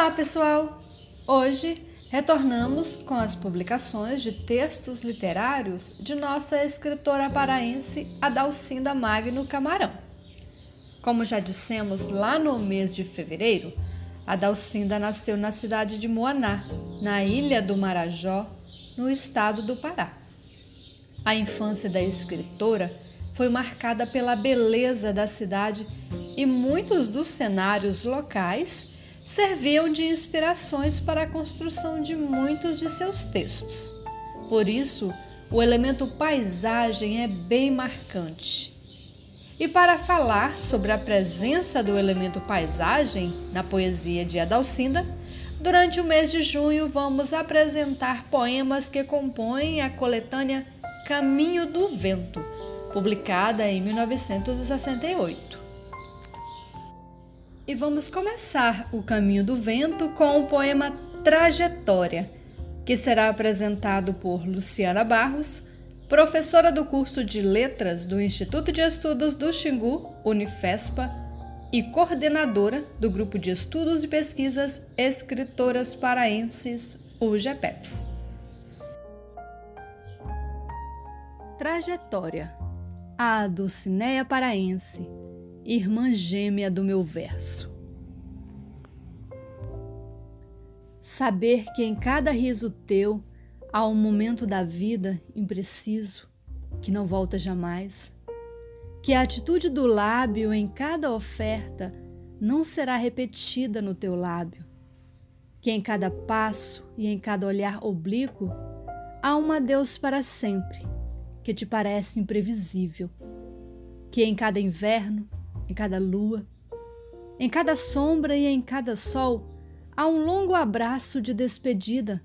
Olá, pessoal! Hoje retornamos com as publicações de textos literários de nossa escritora paraense Adalcinda Magno Camarão. Como já dissemos lá no mês de fevereiro, Adalcinda nasceu na cidade de Moaná, na ilha do Marajó, no estado do Pará. A infância da escritora foi marcada pela beleza da cidade e muitos dos cenários locais serviam de inspirações para a construção de muitos de seus textos. Por isso, o elemento paisagem é bem marcante. E para falar sobre a presença do elemento paisagem na poesia de Adalcinda, durante o mês de junho vamos apresentar poemas que compõem a coletânea Caminho do Vento, publicada em 1968. E vamos começar o Caminho do Vento com o poema Trajetória, que será apresentado por Luciana Barros, professora do curso de Letras do Instituto de Estudos do Xingu, Unifespa, e coordenadora do Grupo de Estudos e Pesquisas Escritoras Paraenses, UGPEPS. Trajetória. A Dulcinéia Paraense irmã gêmea do meu verso. Saber que em cada riso teu há um momento da vida impreciso que não volta jamais, que a atitude do lábio em cada oferta não será repetida no teu lábio, que em cada passo e em cada olhar oblíquo há um adeus para sempre que te parece imprevisível, que em cada inverno em cada lua, em cada sombra e em cada sol, há um longo abraço de despedida.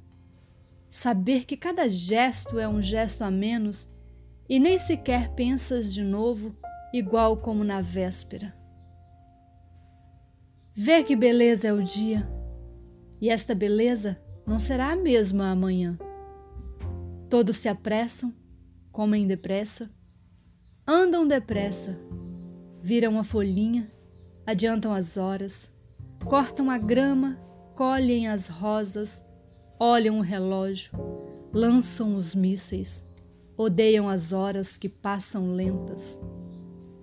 Saber que cada gesto é um gesto a menos e nem sequer pensas de novo, igual como na véspera. Vê que beleza é o dia, e esta beleza não será a mesma amanhã. Todos se apressam, comem depressa, andam depressa, viram a folhinha, adiantam as horas, cortam a grama, colhem as rosas, olham o relógio, lançam os mísseis, odeiam as horas que passam lentas,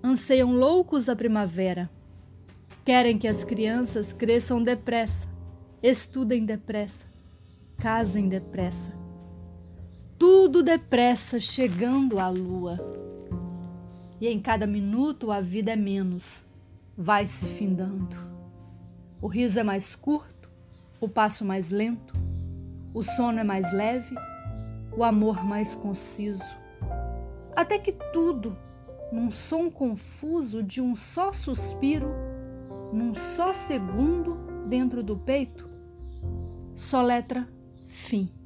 anseiam loucos a primavera, querem que as crianças cresçam depressa, estudem depressa, casem depressa. Tudo depressa chegando à lua e em cada minuto a vida é menos, vai se findando. O riso é mais curto, o passo mais lento, o sono é mais leve, o amor mais conciso. Até que tudo, num som confuso de um só suspiro, num só segundo dentro do peito, soletra fim.